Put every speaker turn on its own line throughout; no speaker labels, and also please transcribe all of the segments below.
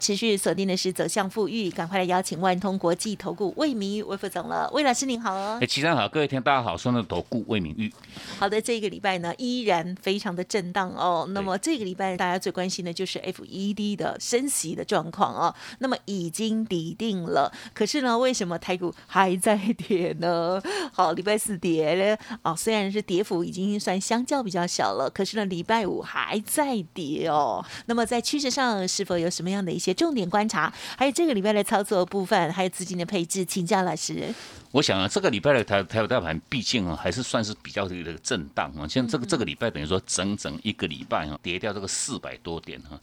持续锁定的是走向富裕，赶快来邀请万通国际投顾魏明玉魏副总了。魏老师您好哦，
哎，齐上好，各位听大家好，双的投顾魏明玉。
好的，这个礼拜呢依然非常的震荡哦。那么这个礼拜大家最关心的就是 FED 的升息的状况哦。那么已经抵定了，可是呢，为什么台股还在跌呢？好，礼拜四跌了哦，虽然是跌幅已经算相较比较小了，可是呢，礼拜五还在跌哦。那么在趋势上是否有什么样的一些？重点观察，还有这个礼拜的操作部分，还有资金的配置，请教老师。
我想啊，这个礼拜的台台股大盘，毕竟啊还是算是比较的一个震荡啊。像这个这个礼拜，等于说整整一个礼拜啊，跌掉这个四百多点啊。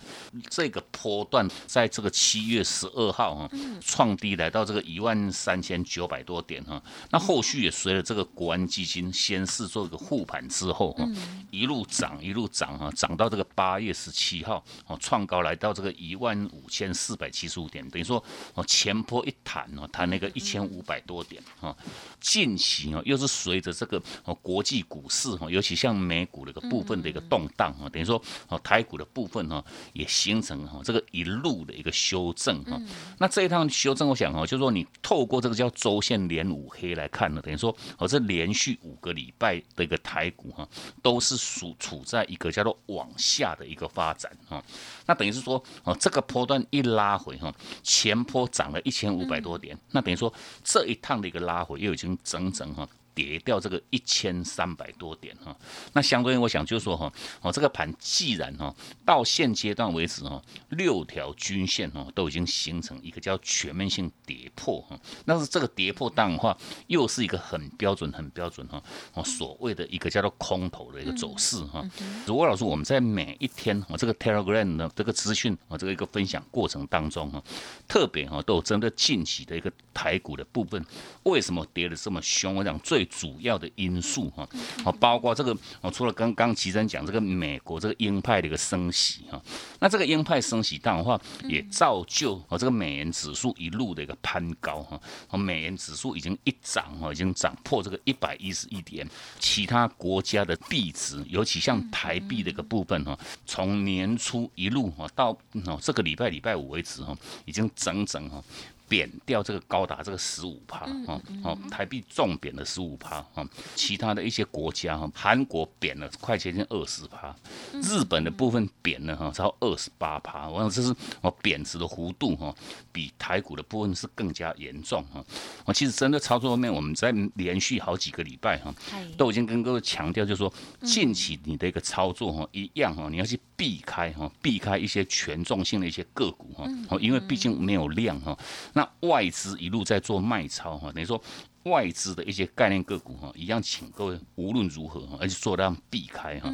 这个波段在这个七月十二号啊，创低来到这个一万三千九百多点哈。那后续也随着这个国安基金先是做一个护盘之后哈，一路涨一路涨啊，涨到这个八月十七号哦，创高来到这个一万五千四百七十五点，等于说哦前坡一弹哦，弹那个一千五百多点。啊，近期哦，又是随着这个哦国际股市哈，尤其像美股的一个部分的一个动荡啊，等于说哦台股的部分哈，也形成哈这个一路的一个修正哈。那这一趟修正，我想哦，就是说你透过这个叫周线连五黑来看呢，等于说哦这连续五个礼拜的一个台股哈，都是属处在一个叫做往下的一个发展哈。那等于是说哦这个波段一拉回哈，前坡涨了一千五百多点，那等于说这一趟的一个。拉回又已经整整哈。跌掉这个一千三百多点哈，那相对于我想就是说哈，哦这个盘既然哈到现阶段为止哈，六条均线哈都已经形成一个叫全面性跌破哈，那是这个跌破当的话，又是一个很标准很标准哈，哦所谓的一个叫做空头的一个走势哈。如果老师我们在每一天哦这个 Telegram 的这个资讯啊这个一个分享过程当中哈，特别哈都有针对近期的一个台股的部分，为什么跌的这么凶？我讲最主要的因素哈，哦，包括这个哦，除了刚刚齐生讲这个美国这个鹰派的一个升息哈，那这个鹰派升息当的话，也造就哦这个美元指数一路的一个攀高哈，哦美元指数已经一涨哈，已经涨破这个一百一十一点，其他国家的币值，尤其像台币的一个部分哈，从年初一路哈到哦这个礼拜礼拜五为止哈，已经整整哈。贬掉这个高达这个十五趴哦哦，台币重贬了十五趴哦，其他的一些国家哈，韩国贬了快接近二十趴，日本的部分贬了哈超二十八趴，我想这是哦贬值的幅度哈，比台股的部分是更加严重哈。我其实真的操作方面，我们在连续好几个礼拜哈，都已经跟各位强调，就是说近期你的一个操作哈，一样哈，你要去避开哈，避开一些权重性的一些个股哈，哦，因为毕竟没有量哈。那外资一路在做卖超哈，等于说外资的一些概念个股哈，一样，请各位无论如何哈，而且做到避开哈。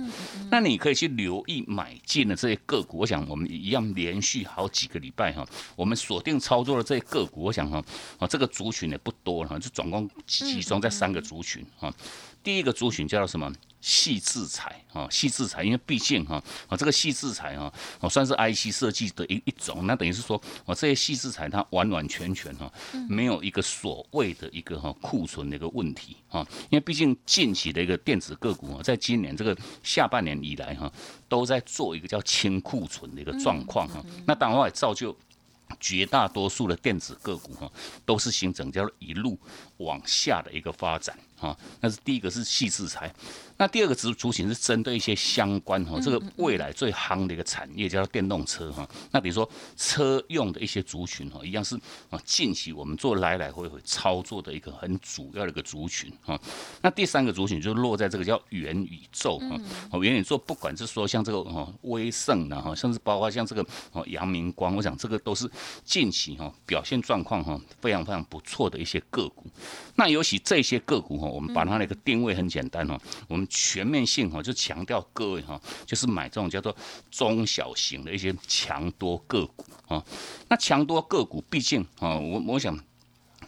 那你可以去留意买进的这些个股，我想我们一样连续好几个礼拜哈，我们锁定操作的这些个股，我想哈，啊这个族群也不多哈，就总共集中在三个族群哈。第一个族群叫做什么？细制裁啊，细制裁，因为毕竟哈，啊这个细制裁啊，哦算是 IC 设计的一一种，那等于是说，哦这些细制裁它完完全全哈，没有一个所谓的一个哈库存的一个问题啊，因为毕竟近期的一个电子个股啊，在今年这个下半年以来哈，都在做一个叫清库存的一个状况哈，那当然也造就。绝大多数的电子个股哈，都是形成叫一路往下的一个发展哈。那是第一个是细制裁，那第二个族族群是针对一些相关哈，这个未来最夯的一个产业叫做电动车哈。那比如说车用的一些族群哈，一样是啊，近期我们做来来回回操作的一个很主要的一个族群哈。那第三个族群就落在这个叫元宇宙哈。哦，元宇宙不管是说像这个哦威盛的哈，甚至包括像这个哦阳明光，我想这个都是。近期哈表现状况哈非常非常不错的一些个股，那尤其这些个股哈，我们把它那个定位很简单哈，我们全面性哈就强调各位哈，就是买这种叫做中小型的一些强多个股啊。那强多个股毕竟啊，我我想。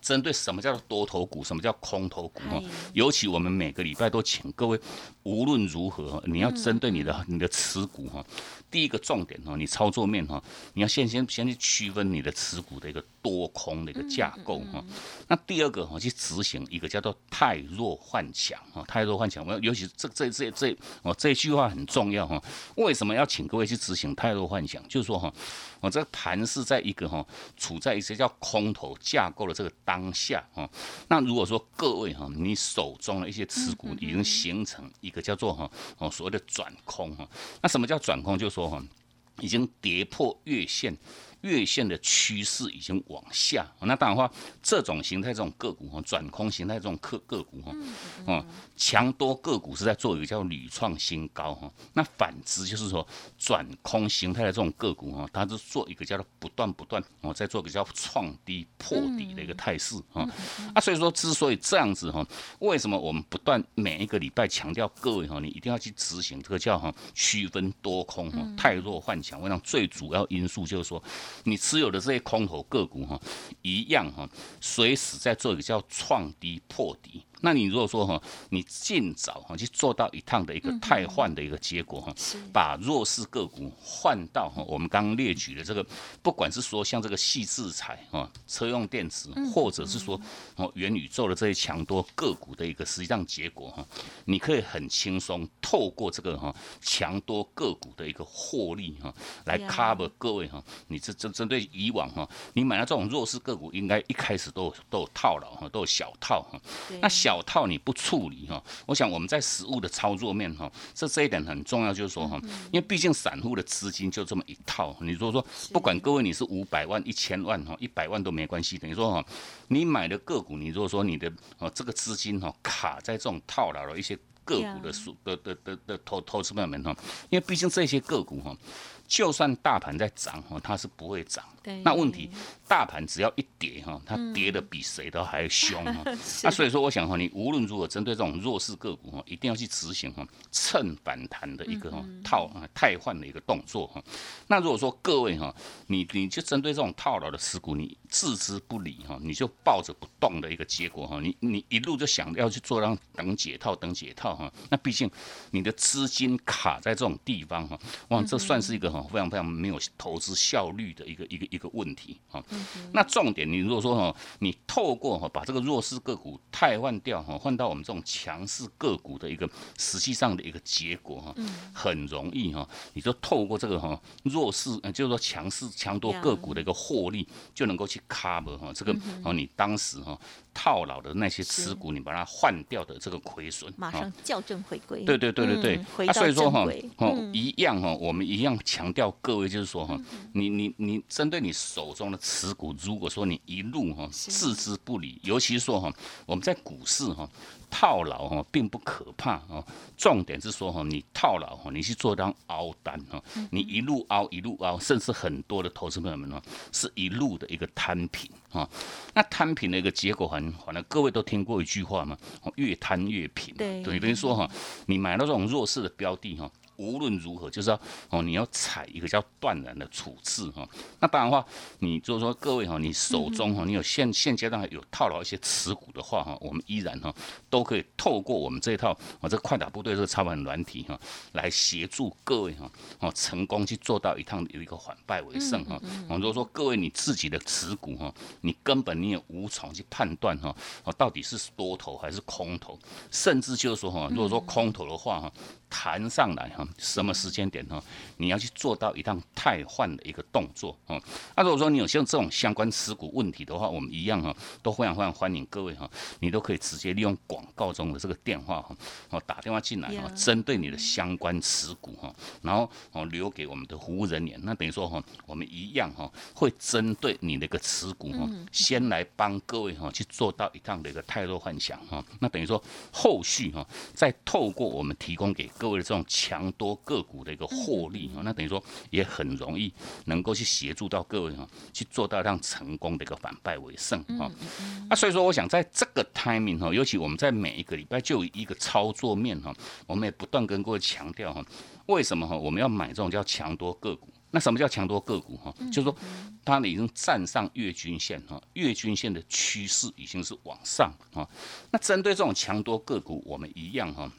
针对什么叫做多头股，什么叫空头股哈
哎，
尤其我们每个礼拜都请各位，无论如何，你要针对你的
嗯
你的持股哈，第一个重点哈，你操作面哈，你要先先先去区分你的持股的一个多空的一个架构哈。那第二个哈，去执行一个叫做太弱换强哈，太弱换强。我尤其这这这这哦这句话很重要哈。为什么要请各位去执行太弱换强？就是说哈，我这个盘是在一个哈处在一些叫空头架构的这个当下哈。那如果说各位哈，你手中的一些持股已经形成一个叫做哈哦所谓的转空哈，那什么叫转空？就是说哈，已经跌破月线。月线的趋势已经往下，那当然话，这种形态这种个股哈，转空形态这种个个股哈，哦，强多个股是在做一个叫屡创新高哈，那反之就是说转空形态的这种个股哈，它是做一个叫做不断不断哦，在做一个叫创低破底的一个态势啊，啊，所以说之所以这样子哈，为什么我们不断每一个礼拜强调各位哈，你一定要去执行这个叫哈区分多空哈，太弱换强，我想最主要因素就是说。你持有的这些空头个股哈，一样哈，随时在做一个叫创低破底。那你如果说哈，你尽早哈去做到一趟的一个汰换的一个结果哈，把弱势个股换到哈我们刚刚列举的这个，不管是说像这个细制材啊、车用电池，或者是说哦元宇宙的这些强多个股的一个实际上结果哈，你可以很轻松透过这个哈强多个股的一个获利哈，来 cover 各位哈，你这针针对以往哈，你买了这种弱势个股，应该一开始都有都有套牢哈，都有小套哈。那小套你不处理哈，我想我们在实物的操作面哈，这这一点很重要，就是说哈，因为毕竟散户的资金就这么一套，你如果说不管各位你是五百万、一千万哈、一百万都没关系，等于说哈，你买的个股，你如果说你的哦这个资金哈卡在这种套牢的一些个股的数的的的的投投资朋友们哈，因为毕竟这些个股哈。就算大盘在涨哈，它是不会涨。
对
那问题，大盘只要一跌哈，它跌的比谁都还凶哈。那所以说，我想哈，你无论如何针对这种弱势个股哈，一定要去执行哈趁反弹的一个哈套啊汰换的一个动作哈。那如果说各位哈，你你就针对这种套牢的持股，你置之不理哈，你就抱着不动的一个结果哈，你你一路就想要去做让等解套等解套哈，那毕竟你的资金卡在这种地方哈，哇，这算是一个哈非常非常没有投资效率的一个一个一个问题哈。那重点，你如果说哈，你透过哈把这个弱势个股汰换掉哈，换到我们这种强势个股的一个实际上的一个结果哈，很容易哈，你就透过这个哈弱势，呃就是说强势强多个股的一个获利，就能够去 cover 哈这个哦你当时哈套牢的那些持股，你把它换掉的这个亏损，
马上校正回归。
对对对对对。
嗯，回
啊，
到
所以说哈哦
嗯，
一样哈，我们一样强调各位，就是说哈，你你你针对你手中的持股，如果说你一路哈置之不理，尤其是说哈，我们在股市哈套牢哈并不可怕哈，重点是说哈，你套牢哈，你去做张凹单哈，你一路凹一路凹，甚至很多的投资朋友们呢是一路的一个摊平啊，那摊平的一个结果很反正各位都听过一句话嘛，哦越贪越贫，
对
等于等于说哈，你买到这种弱势的标的哈。无论如何，就是要哦，你要采一个叫断然的处置哈。那当然的话，你就是说各位哈，你手中哈，你有现现阶段有套牢一些持股的话哈，我们依然哈都可以透过我们这一套哦，这个快打部队这个操盘软体哈，来协助各位哈哦成功去做到一趟有一个反败为胜哈。哦，如果说各位你自己的持股哈，你根本你也无从去判断哈哦到底是多头还是空头，甚至就是说哈，如果说空头的话哈。弹上来哈，什么时间点哈，你要去做到一趟汰换的一个动作哦。那如果说你有像这种相关持股问题的话，我们一样哈，都非常非常欢迎各位哈，你都可以直接利用广告中的这个电话哈，哦打电话进来哈，针对你的相关持股哈，然后哦留给我们的服务人员，那等于说哈，我们一样哈，会针对你的一个持股哈，先来帮各位哈去做到一趟的一个汰弱换强哈，那等于说后续哈，再透过我们提供给各位的这种强多个股的一个获利哈，那等于说也很容易能够去协助到各位哈，去做到让成功的一个反败为胜啊。啊，所以说我想在这个 timing 哈，尤其我们在每一个礼拜就有一个操作面哈，我们也不断跟各位强调哈，为什么哈我们要买这种叫强多个股？那什么叫强多个股哈？就是说它已经站上月均线哈，月均线的趋势已经是往上啊。那针对这种强多个股，我们一样哈，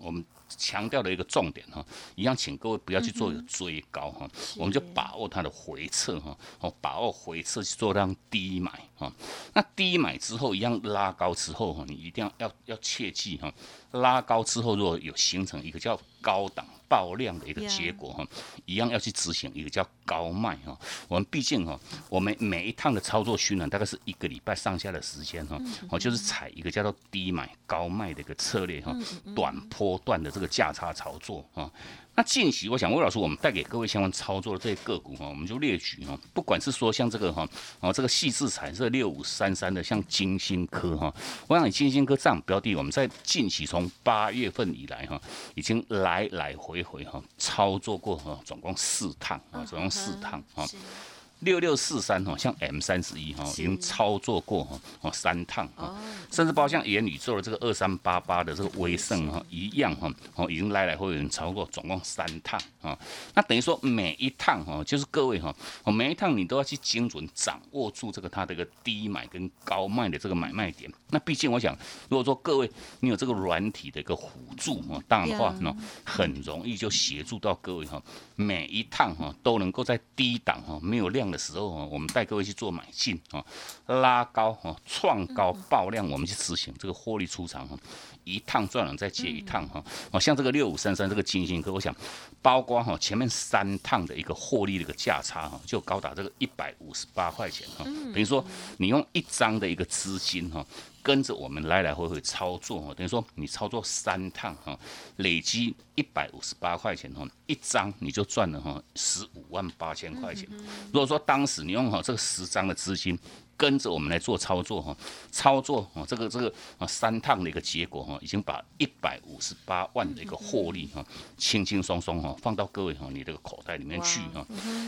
我们。强调的一个重点哈，一样，请各位不要去做一个追高哈，我们就把握它的回撤哈，哦，把握回撤去做这样低买哈。那低买之后，一样拉高之后哈，你一定要要要切记哈，拉高之后如果有形成一个叫高档。爆量的一个结果哈，一样要去执行一个叫高卖哈。我们毕竟哈，我们每一趟的操作循环大概是一个礼拜上下的时间哈，我，就是采一个叫做低买高卖的一个策略哈，短波段的这个价差操作啊。那近期，我想魏老师，我们带给各位相关操作的这些个股哈，我们就列举哈，不管是说像这个哈，哦这个细致彩色六五三三的，像金星科哈，我想金星科这样标的，我们在近期从八月份以来哈，已经来来回回哈操作过哈，总共四趟啊，总共四趟啊。六六四三哈，像 M 三十一哈，已经操作过哈哦三趟哈，甚至包括像元宇宙的这个二三八八的这个威盛哈一样哈哦，已经来来回回超过总共三趟啊。那等于说每一趟哈，就是各位哈，哦每一趟你都要去精准掌握住这个它的一个低买跟高卖的这个买卖点。那毕竟我想，如果说各位你有这个软体的一个辅助哈，当然的话呢，很容易就协助到各位哈，每一趟哈都能够在低档哈没有量。的时候哈，我们带各位去做买进啊，拉高哈，创高爆量，我们去执行这个获利出场哈，一趟赚了再接一趟哈，哦，像这个六五三三这个金星科，我想包括哈前面三趟的一个获利的一个价差哈，就高达这个一百五十八块钱哈，等于说你用一张的一个资金哈。跟着我们来来回回操作哈，等于说你操作三趟哈，累积一百五十八块钱哈，一张你就赚了哈十五万八千块钱。如果说当时你用好这个十张的资金，跟着我们来做操作哈，操作哦这个这个啊三趟的一个结果哈，已经把一百五十八万的一个获利哈，轻轻松松哈放到各位哈你这个口袋里面去哈。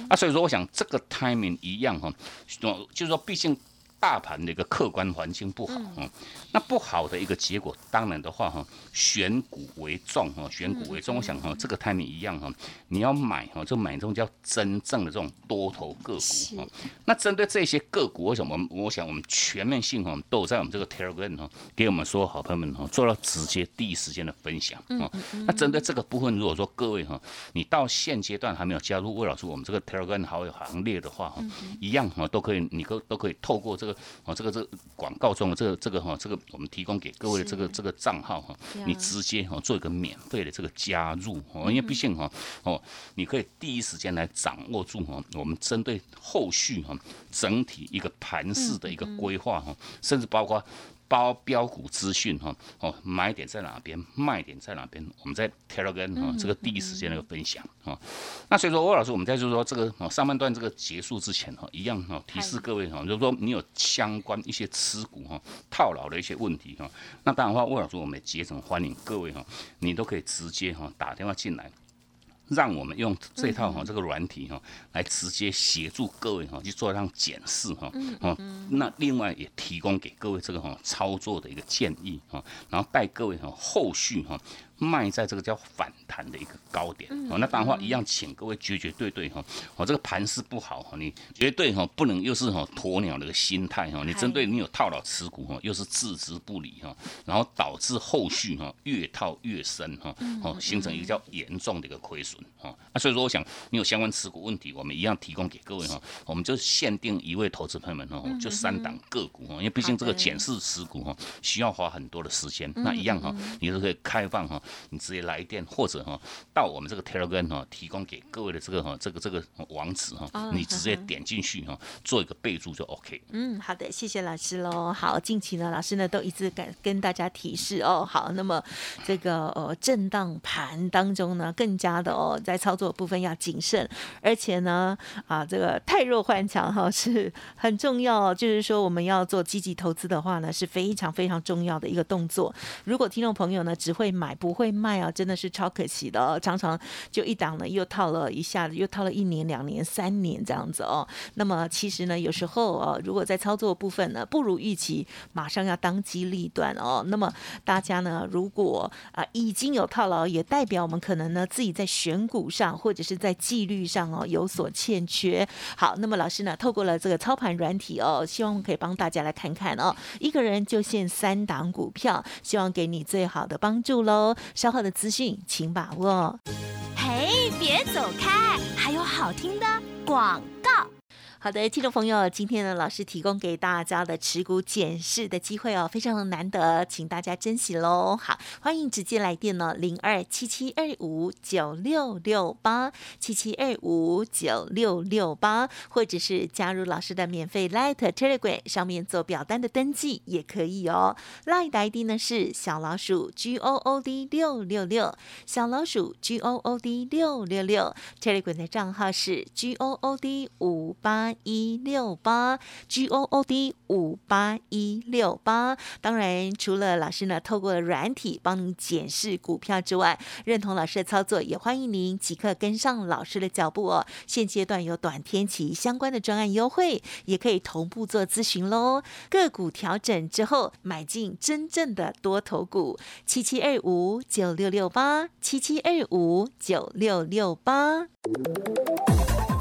啊，所以说我想这个 timing 一样哈，就是说毕竟。大盘的一个客观环境不好嗯，那不好的一个结果，当然的话哈，选股为重哈，选股为重。我想哈，这个 timing 一样哈，你要买哈，就买这种叫真正的这种多头个股哈。那针对这些个股，为什么？我想我们全面性哈，都在我们这个 Telegram 哈，给我们所有好朋友们哈，做到直接第一时间的分享啊。那针对这个部分，如果说各位哈，你到现阶段还没有加入魏老师我们这个 Telegram 好友行列的话哈，一样哈，都可以，你都都可以透过这个。哦，这个这广告中的这个这个哈，这个我们提供给各位的这个这个账号哈，你直接哈做一个免费的这个加入哦，因为毕竟哈哦，你可以第一时间来掌握住哈，我们针对后续哈整体一个盘势的一个规划哈，甚至包括。包标股资讯哈哦，买点在哪边，卖点在哪边，我们在 Telegram 哈这个第一时间那个分享啊。那所以说，欧老师，我们在就是说这个上半段这个结束之前哈，一样哈提示各位哈，就是说你有相关一些持股哈套牢的一些问题哈，那当然的话，魏老师我们也竭诚欢迎各位哈，你都可以直接哈打电话进来。让我们用这套哈这个软体哈来直接协助各位哈去做上检视哈，哦，那另外也提供给各位这个哈操作的一个建议哈，然后带各位哈后续哈。卖在这个叫反弹的一个高点哦，那当然话一样，请各位绝绝对对哈，哦这个盘势不好哈，你绝对哈不能又是哈鸵鸟的一个心态哈，你针对你有套牢持股哈，又是置之不理哈，然后导致后续哈越套越深哈，哦形成一个叫严重的一个亏损哈，那所以说我想你有相关持股问题，我们一样提供给各位哈，我们就限定一位投资朋友们哈，就三档个股哈，因为毕竟这个检视持股哈需要花很多的时间，那一样哈，你都可以开放哈。你直接来电，或者哈到我们这个 Telegram 哈，提供给各位的这个哈这个这个网址哈，你直接点进去哈，做一个备注就 OK。
嗯，好的，谢谢老师喽。好，近期呢，老师呢都一直跟跟大家提示哦。好，那么这个呃震荡盘当中呢，更加的哦，在操作部分要谨慎，而且呢啊这个太弱换强哈是很重要，就是说我们要做积极投资的话呢，是非常非常重要的一个动作。如果听众朋友呢只会买不会。会卖啊，真的是超可惜的哦。常常就一档呢又套了一下子，又套了一年、两年、三年这样子哦。那么其实呢，有时候哦，如果在操作部分呢不如预期，马上要当机立断哦。那么大家呢，如果啊已经有套牢，也代表我们可能呢自己在选股上或者是在纪律上哦有所欠缺。好，那么老师呢透过了这个操盘软体哦，希望可以帮大家来看看哦，一个人就限三档股票，希望给你最好的帮助喽。稍后的资讯请把握。
嘿，别走开，还有好听的广。
好的，听众朋友，今天呢，老师提供给大家的持股检视的机会哦，非常的难得，请大家珍惜喽。好，欢迎直接来电呢，零二七七二五九六六八七七二五九六六八，或者是加入老师的免费 Light Telegram 上面做表单的登记也可以哦。Light 的 ID 呢是小老鼠 G O O D 六六六，小老鼠 G O O D 六六六，Telegram 的账号是 G O O D 五八。一六八 G O O D 五八一六八，当然除了老师呢透过软体帮您检视股票之外，认同老师的操作，也欢迎您即刻跟上老师的脚步哦。现阶段有短天期相关的专案优惠，也可以同步做咨询喽。个股调整之后，买进真正的多头股，七七二五九六六八七七二五九六六八。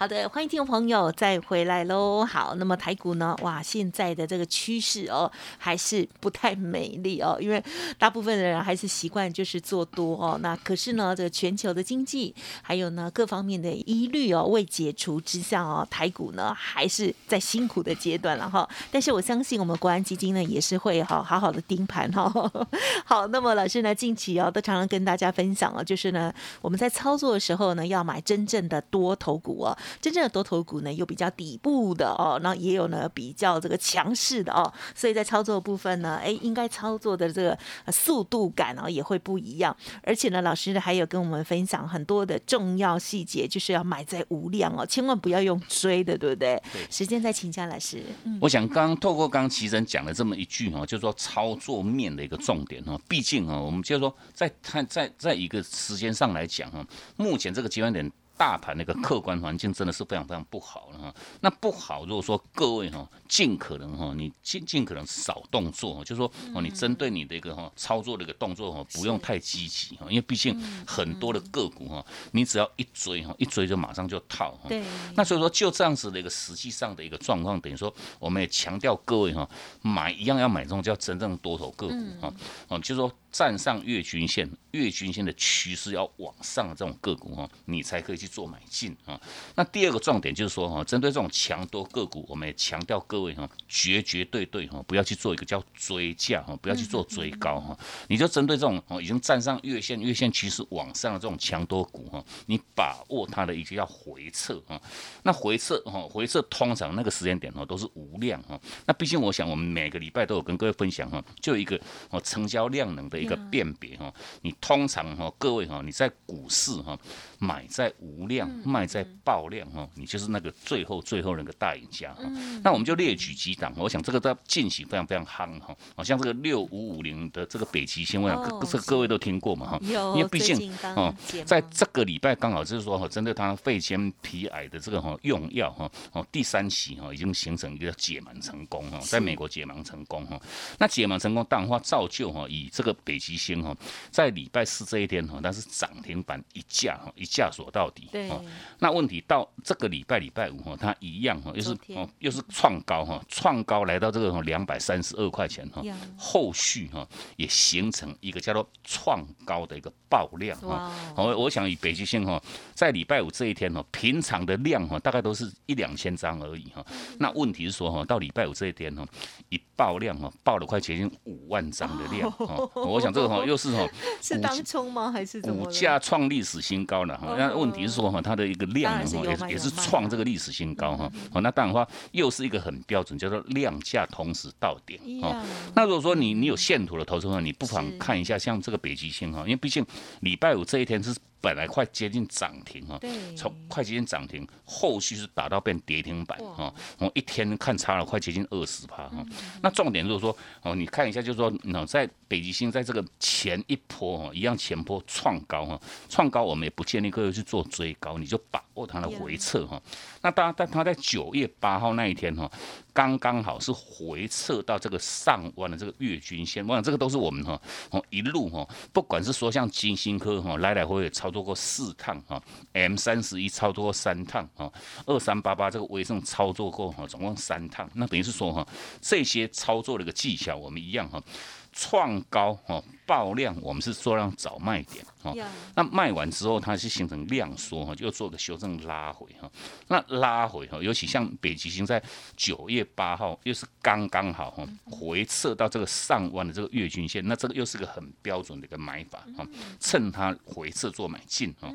好的，欢迎听众朋友再回来喽。好，那么台股呢？哇，现在的这个趋势哦，还是不太美丽哦，因为大部分的人还是习惯就是做多哦。那可是呢，这个全球的经济还有呢各方面的疑虑哦未解除之下哦，台股呢还是在辛苦的阶段了哈。但是我相信我们国安基金呢也是会好好好的盯盘哈。好，那么老师呢近期哦都常常跟大家分享哦，就是呢我们在操作的时候呢要买真正的多头股哦。真正的多头股呢，有比较底部的哦，然后也有呢比较这个强势的哦，所以在操作部分呢，哎，应该操作的这个速度感哦也会不一样。而且呢，老师呢还有跟我们分享很多的重要细节，就是要买在无量哦，千万不要用追的，对不对？
对。
时间再请教老师。
嗯，我想刚透过刚刚奇珍讲了这么一句哦，就是说操作面的一个重点哦，毕竟哦，我们就是说在看在在一个时间上来讲哈，目前这个阶段点。大盘那个客观环境真的是非常非常不好了哈。那不好，如果说各位哈，尽可能哈，你尽尽可能少动作，就是说哦，你针对你的一个哈操作的一个动作哈，不用太积极哈，因为毕竟很多的个股哈，你只要一追哈，一追就马上就套哈。
对。
那所以说就这样子的一个实际上的一个状况，等于说我们也强调各位哈，买一样要买这种叫真正多头个股哈，哦，就是说。站上月均线，月均线的趋势要往上的这种个股哈，你才可以去做买进啊。那第二个重点就是说哈，针对这种强多个股，我们也强调各位哈，绝绝对对哈，不要去做一个叫追价哈，不要去做追高哈。你就针对这种哦已经站上月线，月线趋势往上的这种强多股哈，你把握它的一个要回撤啊。那回撤哈，回撤通常那个时间点哦都是无量哈。那毕竟我想我们每个礼拜都有跟各位分享哈，就一个哦成交量能的。一个辨别哈，你通常哈，各位哈，你在股市哈，买在无量，卖在爆量哈，你就是那个最后最后那个大赢家哈。那我们就列举几档，我想这个在近期非常非常夯哈，好像这个六五五零的这个北极星，我想各这各位都听过嘛哈，
因
为毕竟哦，在这个礼拜刚好就是说哈，针对它肺纤皮癌的这个哈用药哈，哦第三期哈已经形成一个解盲成功哈，在美国解盲成功哈，那解盲成功当然话造就哈以这个。北极星哈，在礼拜四这一天哈，它是涨停板一价哈，一价锁到底。
对。
那问题到这个礼拜礼拜五哈，它一样哈，又是哦，又是创高哈，创高来到这个两百三十二块钱哈，后续哈也形成一个叫做创高的一个爆量哈。我我想以北极星哈，在礼拜五这一天哈，平常的量哈，大概都是一两千张而已哈。那问题是说哈，到礼拜五这一天哈，一爆量哈，爆了快接近五万张的量哈。我我想这个哈又是哈
是当冲吗？还是怎么
股？价创历史新高了那问题是说哈，它的一个量呢也是也是创
啊
这个历史新高哈。好，那当然的话又是一个很标准，叫做量价同时到点哦。
呀，
那如果说你你有线图的投资者，你不妨看一下像这个北极星哈，因为毕竟礼拜五这一天是本来快接近涨停哈，从快接近涨停，后续是打到变跌停板
哇
哈，我一天看差了快接近二十趴
嗯
哈。那重点就是说哦，你看一下，就是说，那，在北极星在这个前一波哈，一样前波创高哈，创高我们也不建议各位去做追高，你就把握它的回撤哈。那当然，但它在九月八号那一天哈，刚刚好是回撤到这个上弯的这个月均线，我想这个都是我们哈哦一路哈，不管是说像金星科哈来来回回操作过四趟哈，M 三十一操作过三趟哈，二三八八这个微胜操作过哈，总共三趟，那等于是说哈这些操作的一个技巧我们一样哈。创高哈爆量，我们是做让找卖点哈。
呀，
那卖完之后，它是形成量缩哈，就做个修正拉回哈。那拉回哈，尤其像北极星在九月八号又是刚刚好哈，回撤到这个上弯的这个月均线，那这个又是个很标准的一个买法哈，趁它回撤做买进哈。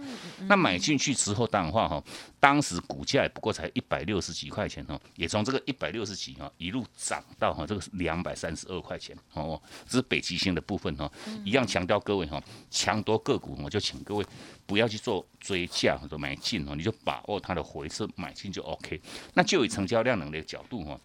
那买进去之后，当然话哈，当时股价也不过才一百六十几块钱哈，也从这个一百六十几哈一路涨到哈这个两百三十二块钱哦，这是北极星的部分哈，一样强调各位哈，强多个股我就请各位不要去做追价或者买进哦，你就把握它的回撤买进就 OK。那就以成交量能力的角度哈。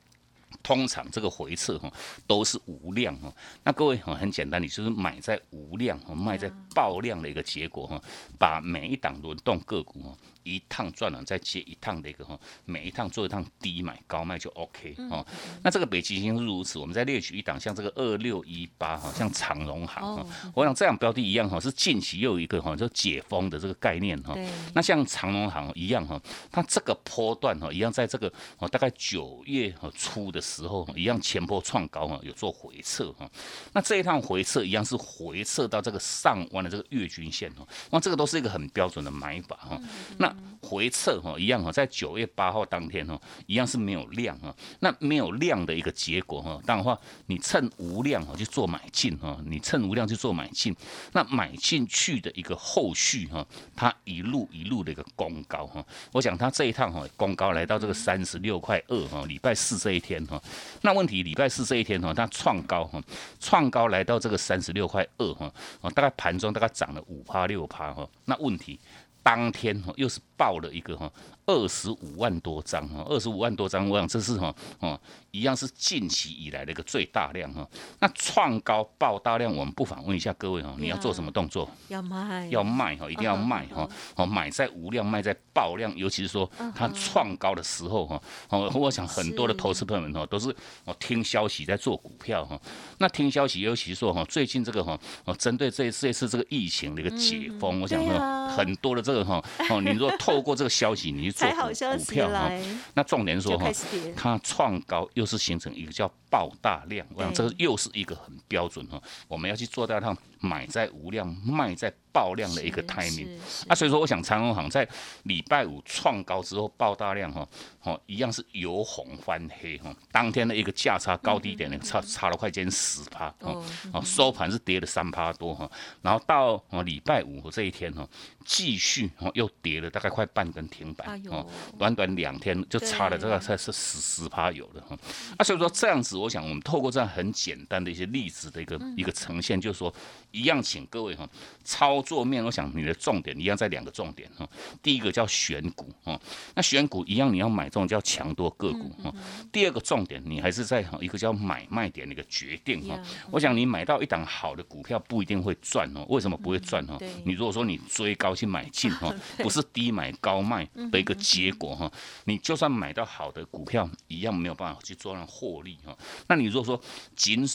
通常这个回撤哈都是无量哈，那各位哈很简单，你就是买在无量哈，卖在爆量的一个结果哈，把每一档轮动个股哈一趟赚了再接一趟的一个哈，每一趟做一趟低买高卖就 OK 哦。那这个北极星是如此，我们再列举一档，像这个二六一八哈，像长荣行哈，我想这样标的一样哈，是近期又有一个哈，就解封的这个概念哈。那像长隆行一样哈，它这个波段哈，一样在这个哦大概九月哈初的时候，一样前波创高哈，有做回撤哈。那这一趟回撤一样是回撤到这个上弯的这个月均线哦，那这个都是一个很标准的买法哈。那回撤哈一样哈，在九月八号当天哈，一样是没有量哈。那没有量的一个结果哈，当然话你趁无量哈去做买进哈，你趁无量去做买进，那买进去的一个后续哈，它一路一路的一个攻高哈。我想它这一趟哈攻高来到这个三十六块二哈，礼拜四这一天哈，那问题礼拜四这一天哈，它创高哈，创高来到这个三十六块二哈，啊大概盘中大概涨了五趴六趴哈，那问题。当天哈又是爆了一个哈二十五万多张哈，二十五万多张，我想这是哈哦一样是近期以来的一个最大量哈。那创高爆大量，我们不妨问一下各位哈，你要做什么动作？
要卖，
要卖哈，一定要卖
嗯
哈，哦买在无量，卖在爆量，尤其是说它创高的时候哈，哦我想很多的投资朋友们哈都是哦听消息在做股票哈，那听消息，尤其是说哈最近这个哈哦针对这这次这个疫情的一个解封，我想
对啊
呢很多的这个哈哦你如果透过这个消息你去做股票哈，那重点说哈它创高又是形成一个叫爆大量，我想这个又是一个很标准哈，我们要去做到它买在无量，卖在爆量的一个
是
timing。啊，所以说我想长荣行在礼拜五创高之后爆大量哈，哦一样是由红翻黑哈，当天的一个价差高低点呢差差了快接近十趴哦，
哦，
哦收盘是跌了三趴多哈，然后到哦礼拜五这一天哈，继续哦又跌了大概快半根停板哦，短短两天就差了这个
对
才是十十趴有的哈，啊所以说这样子，我想我们透过这样很简单的一些例子的一个一个呈现，就是说一样，请各位哈操作面，我想你的重点一样在两个重点哈，第一个叫选股哈，那选股一样你要买这种叫强多个股哈，第二个重点你还是在哈一个叫买卖点的一个决定哈。我想你买到一档好的股票不一定会赚哦，为什么不会赚哈？你如果说你追高去买进 哈，不是低买高卖的一个结果哈，你就算买到好的股票，一样没有办法去做让获利哈。那你如果说仅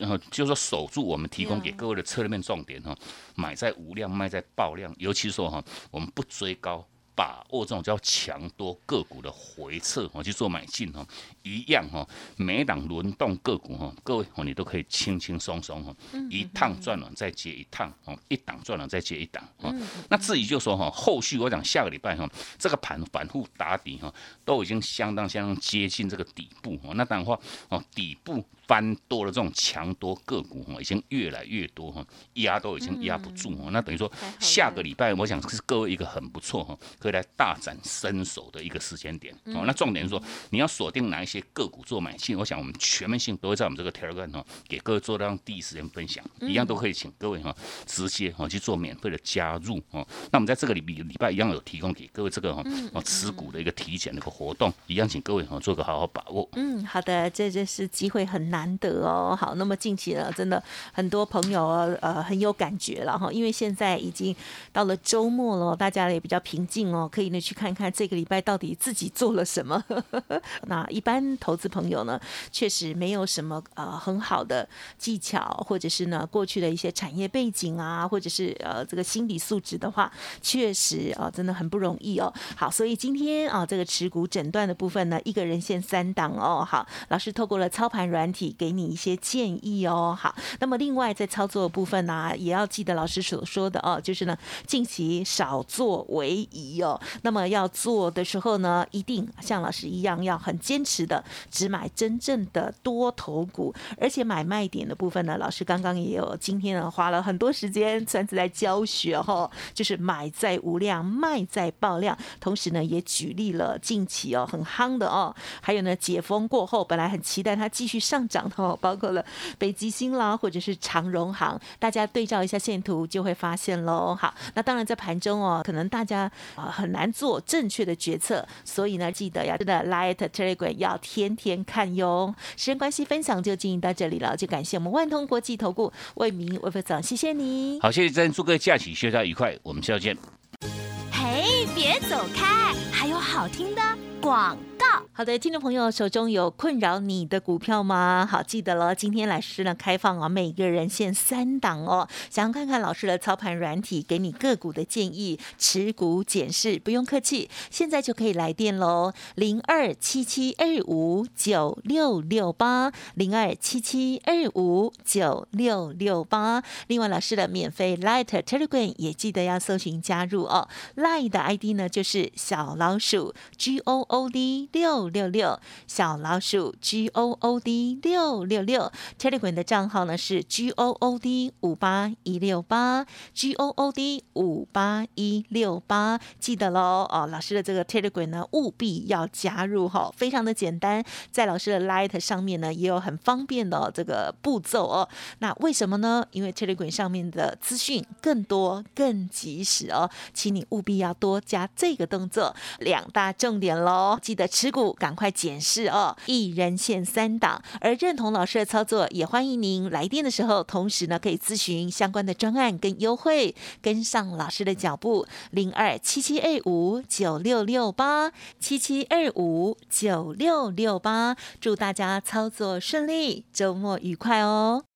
呃，就是说守住我们提供给各位的策略面重点哈，买在无量，卖在爆量，尤其说哈，我们不追高。把握这种叫强多个股的回撤，我去做买进哈，一样哈，每一档轮动个股哈，各位哦，你都可以轻轻松松哈，一趟赚了再接一趟哦，一档赚了再接一档哦。那至于就说哈，后续我讲下个礼拜哈，这个盘反复打底哈，都已经相当相当接近这个底部哈。那当然话哦，底部翻多的这种强多个股哈，已经越来越多哈，压都已经压不住哦。那等于说下个礼拜，我想是各位一个很不错哈，可以来大展身手的一个时间点哦。那重点是说，你要锁定哪一些个股做买进，我想我们全面性都会在我们这个 Telegram 哈，给各位做到第一时间分享，一样都可以请各位哈直接哈去做免费的加入哦。那我们在这个礼礼拜一样有提供给各位这个哈哦持股的一个体检的一个活动，一样请各位哈做个好好把握。
嗯，好的，这就是机会很难难得哦。好，那么近期呢，真的很多朋友呃很有感觉了哈，因为现在已经到了周末了，大家也比较平静哦，可以呢去看看这个礼拜到底自己做了什么。那一般投资朋友呢，确实没有什么呃很好的技巧，或者是呢过去的一些产业背景啊，或者是呃这个心理素质的话，确实啊真的很不容易哦。好，所以今天啊这个持股诊断的部分呢，一个人限三档哦。好，老师透过了操盘软体给你一些建议哦。好，那么另外在操作的部分呢，也要记得老师所说的哦，就是呢近期少做为宜哦。那么要做的时候呢，一定像老师一样，要很坚持的只买真正的多头股，而且买卖点的部分呢，老师刚刚也有今天呢花了很多时间，算是在教学哈，就是买在无量，卖在爆量，同时呢也举例了近期哦很夯的哦，还有呢解封过后，本来很期待它继续上涨的哦，包括了北极星啦，或者是长荣行，大家对照一下线图就会发现喽。好，那当然在盘中哦，可能大家啊很难做正确的决策，所以呢记得呀，真的 Light Telegram 要天天看哟。时间关系，分享就进行到这里了，就感谢我们万通国际投顾魏明魏副总，谢谢你。
好，谢谢真，祝各位假期休假愉快，我们下次见。
嘿，别走开，还有好听的广告。
好的，听众朋友，手中有困扰你的股票吗？好，记得了，今天老师呢开放啊，每个人限三档哦。想要看看老师的操盘软体，给你个股的建议，持股检视，不用客气，现在就可以来电喽，零二七七二五九六六八，零二七七二五九六六八。另外，老师的免费 Light Telegram 也记得要搜寻加入哦，Light 的 ID 呢就是小老鼠 G O O D 六。六六小老鼠 G O O D 六六六 Telegram 的账号呢是 G O O D 五八一六八 G O O D 五八一六八，记得喽哦，老师的这个 Telegram 呢务必要加入哈，非常的简单，在老师的 Light 上面呢也有很方便的这个步骤哦。那为什么呢？因为 Telegram 上面的资讯更多更及时哦，请你务必要多加这个动作，两大重点喽，记得持股。赶快检视哦，一人限三档，而认同老师的操作，也欢迎您来电的时候，同时呢可以咨询相关的专案跟优惠，跟上老师的脚步，零二七七二五九六六八七七二五九六六八，祝大家操作顺利，周末愉快哦。